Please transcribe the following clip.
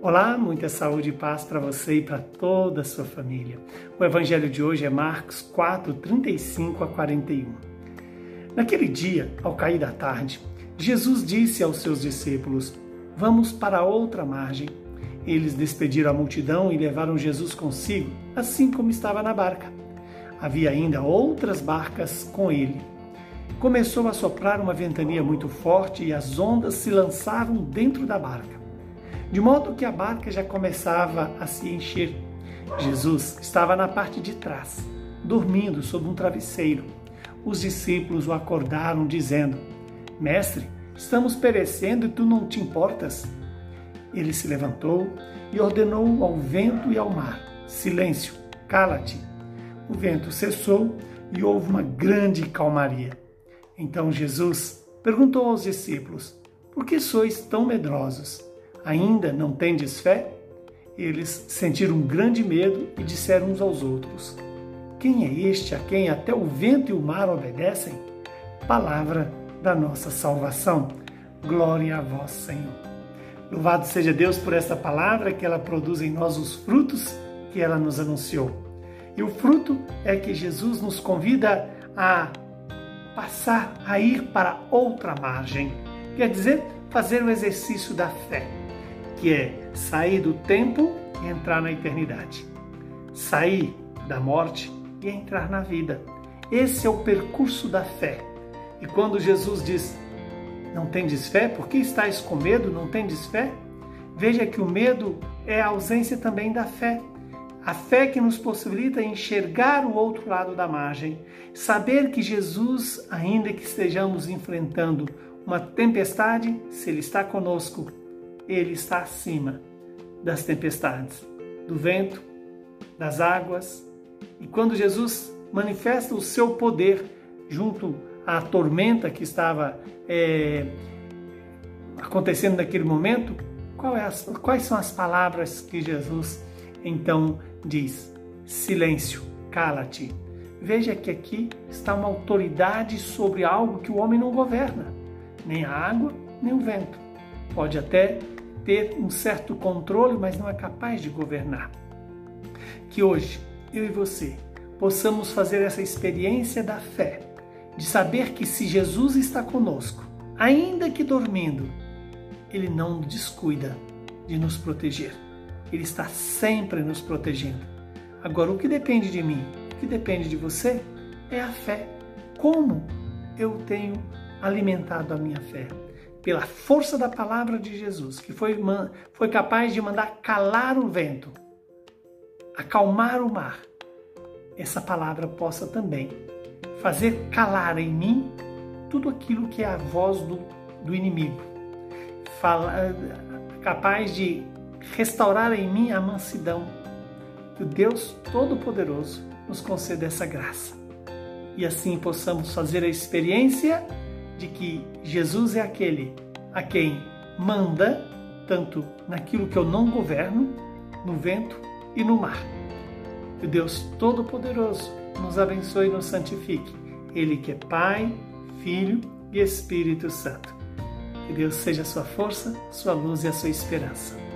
Olá, muita saúde e paz para você e para toda a sua família. O evangelho de hoje é Marcos 4, 35 a 41. Naquele dia, ao cair da tarde, Jesus disse aos seus discípulos: Vamos para outra margem. Eles despediram a multidão e levaram Jesus consigo, assim como estava na barca. Havia ainda outras barcas com ele. Começou a soprar uma ventania muito forte e as ondas se lançavam dentro da barca de modo que a barca já começava a se encher. Jesus estava na parte de trás, dormindo sob um travesseiro. Os discípulos o acordaram, dizendo: Mestre, estamos perecendo e tu não te importas? Ele se levantou e ordenou ao vento e ao mar: Silêncio, cala-te. O vento cessou e houve uma grande calmaria. Então Jesus perguntou aos discípulos: Por que sois tão medrosos? Ainda não tendes fé? Eles sentiram grande medo e disseram uns aos outros: Quem é este a quem até o vento e o mar obedecem? Palavra da nossa salvação. Glória a vós, Senhor. Louvado seja Deus por esta palavra que ela produz em nós os frutos que ela nos anunciou. E o fruto é que Jesus nos convida a passar a ir para outra margem. Quer dizer, fazer o exercício da fé que é sair do tempo e entrar na eternidade, sair da morte e entrar na vida. Esse é o percurso da fé. E quando Jesus diz: Não tendes fé? Por que estáis com medo? Não tendes fé? Veja que o medo é a ausência também da fé. A fé que nos possibilita enxergar o outro lado da margem, saber que Jesus, ainda que estejamos enfrentando uma tempestade, se Ele está conosco, ele está acima das tempestades, do vento, das águas. E quando Jesus manifesta o seu poder junto à tormenta que estava é, acontecendo naquele momento, é as, quais são as palavras que Jesus então diz? Silêncio, cala-te. Veja que aqui está uma autoridade sobre algo que o homem não governa, nem a água, nem o vento. Pode até ter um certo controle, mas não é capaz de governar. Que hoje, eu e você, possamos fazer essa experiência da fé, de saber que se Jesus está conosco, ainda que dormindo, Ele não descuida de nos proteger. Ele está sempre nos protegendo. Agora, o que depende de mim, o que depende de você, é a fé. Como eu tenho alimentado a minha fé? Pela força da palavra de Jesus, que foi, foi capaz de mandar calar o vento, acalmar o mar, essa palavra possa também fazer calar em mim tudo aquilo que é a voz do, do inimigo, Fala, capaz de restaurar em mim a mansidão. Que o Deus Todo-Poderoso nos conceda essa graça e assim possamos fazer a experiência de que Jesus é aquele a quem manda, tanto naquilo que eu não governo, no vento e no mar. Que Deus Todo-Poderoso nos abençoe e nos santifique. Ele que é Pai, Filho e Espírito Santo. Que Deus seja a sua força, sua luz e a sua esperança.